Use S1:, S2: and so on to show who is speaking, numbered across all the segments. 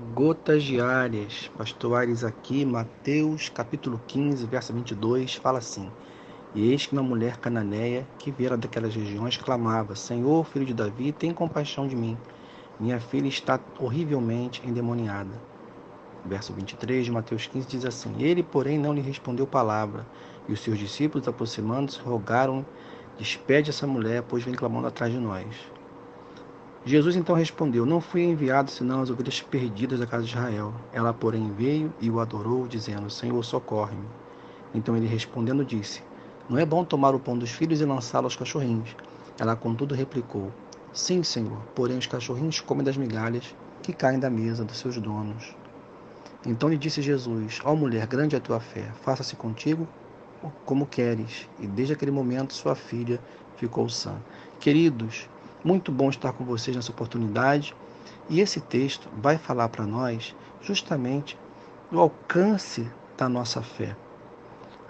S1: Gotas diárias, pastor Aires aqui, Mateus capítulo 15, verso 22, fala assim: E eis que uma mulher cananeia que viera daquelas regiões clamava: Senhor, filho de Davi, tem compaixão de mim. Minha filha está horrivelmente endemoniada. Verso 23 de Mateus 15 diz assim: Ele, porém, não lhe respondeu palavra, e os seus discípulos, aproximando-se, rogaram: Despede essa mulher, pois vem clamando atrás de nós. Jesus então respondeu: Não fui enviado senão as ovelhas perdidas da casa de Israel. Ela, porém, veio e o adorou, dizendo: Senhor, socorre-me. Então ele respondendo disse: Não é bom tomar o pão dos filhos e lançá-lo aos cachorrinhos. Ela, contudo, replicou: Sim, Senhor, porém os cachorrinhos comem das migalhas que caem da mesa dos seus donos. Então lhe disse Jesus: Ó mulher, grande é a tua fé, faça-se contigo como queres. E desde aquele momento sua filha ficou sã. Queridos, muito bom estar com vocês nessa oportunidade. E esse texto vai falar para nós justamente do alcance da nossa fé.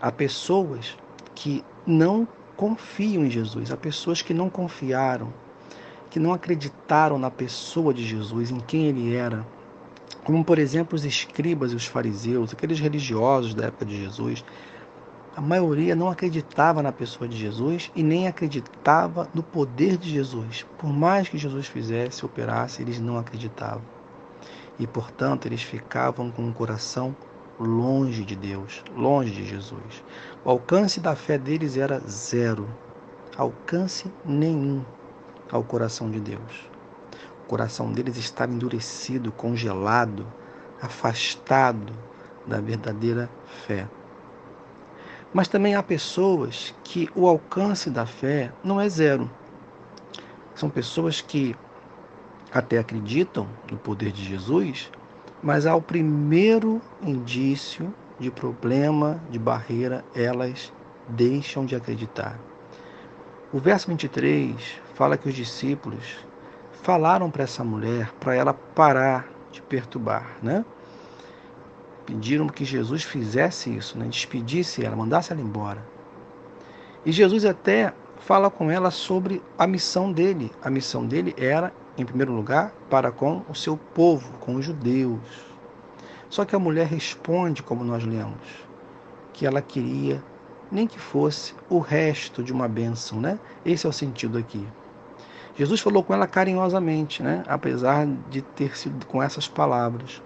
S1: Há pessoas que não confiam em Jesus, há pessoas que não confiaram, que não acreditaram na pessoa de Jesus, em quem ele era. Como, por exemplo, os escribas e os fariseus, aqueles religiosos da época de Jesus, a maioria não acreditava na pessoa de Jesus e nem acreditava no poder de Jesus. Por mais que Jesus fizesse, operasse, eles não acreditavam. E, portanto, eles ficavam com o coração longe de Deus, longe de Jesus. O alcance da fé deles era zero, alcance nenhum ao coração de Deus. O coração deles estava endurecido, congelado, afastado da verdadeira fé. Mas também há pessoas que o alcance da fé não é zero. São pessoas que até acreditam no poder de Jesus, mas ao primeiro indício de problema, de barreira, elas deixam de acreditar. O verso 23 fala que os discípulos falaram para essa mulher para ela parar de perturbar, né? Pediram que Jesus fizesse isso, né? despedisse ela, mandasse ela embora. E Jesus até fala com ela sobre a missão dele. A missão dele era, em primeiro lugar, para com o seu povo, com os judeus. Só que a mulher responde, como nós lemos, que ela queria nem que fosse o resto de uma bênção, né? Esse é o sentido aqui. Jesus falou com ela carinhosamente, né? Apesar de ter sido com essas palavras.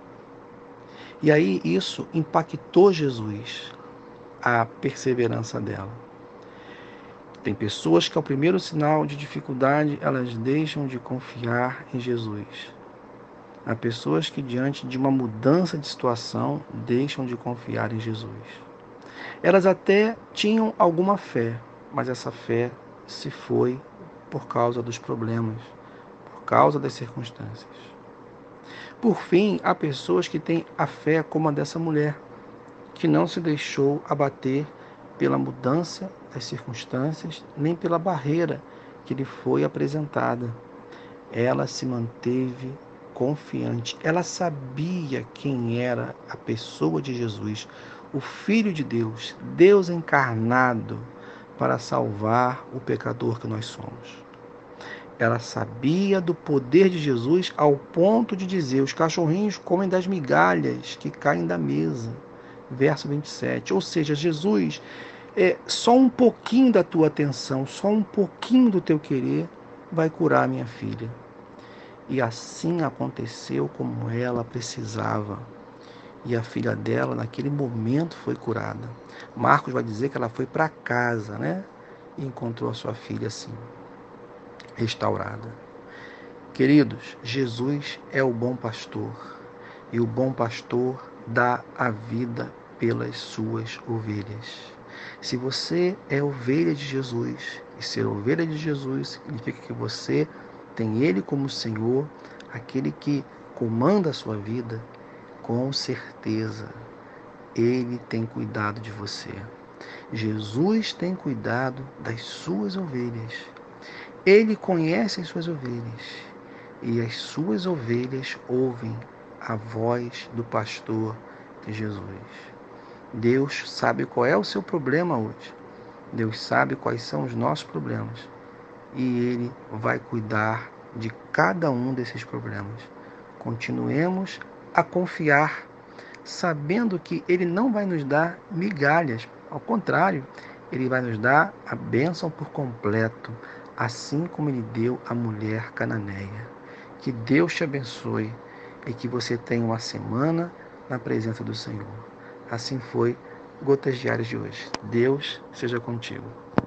S1: E aí isso impactou Jesus, a perseverança dela. Tem pessoas que ao primeiro sinal de dificuldade, elas deixam de confiar em Jesus. Há pessoas que diante de uma mudança de situação, deixam de confiar em Jesus. Elas até tinham alguma fé, mas essa fé se foi por causa dos problemas, por causa das circunstâncias. Por fim, há pessoas que têm a fé como a dessa mulher, que não se deixou abater pela mudança das circunstâncias, nem pela barreira que lhe foi apresentada. Ela se manteve confiante. Ela sabia quem era a pessoa de Jesus, o Filho de Deus, Deus encarnado para salvar o pecador que nós somos. Ela sabia do poder de Jesus ao ponto de dizer: os cachorrinhos comem das migalhas que caem da mesa. Verso 27. Ou seja, Jesus, é, só um pouquinho da tua atenção, só um pouquinho do teu querer vai curar minha filha. E assim aconteceu como ela precisava. E a filha dela, naquele momento, foi curada. Marcos vai dizer que ela foi para casa, né? E encontrou a sua filha assim restaurada. Queridos, Jesus é o bom pastor e o bom pastor dá a vida pelas suas ovelhas. Se você é ovelha de Jesus, e ser ovelha de Jesus significa que você tem Ele como Senhor, aquele que comanda a sua vida, com certeza Ele tem cuidado de você. Jesus tem cuidado das suas ovelhas ele conhece as suas ovelhas e as suas ovelhas ouvem a voz do pastor de Jesus. Deus sabe qual é o seu problema hoje. Deus sabe quais são os nossos problemas e Ele vai cuidar de cada um desses problemas. Continuemos a confiar, sabendo que Ele não vai nos dar migalhas, ao contrário, Ele vai nos dar a bênção por completo, assim como Ele deu à mulher cananeia. Que Deus te abençoe e que você tenha uma semana na presença do Senhor. Assim foi Gotas Diárias de hoje. Deus seja contigo.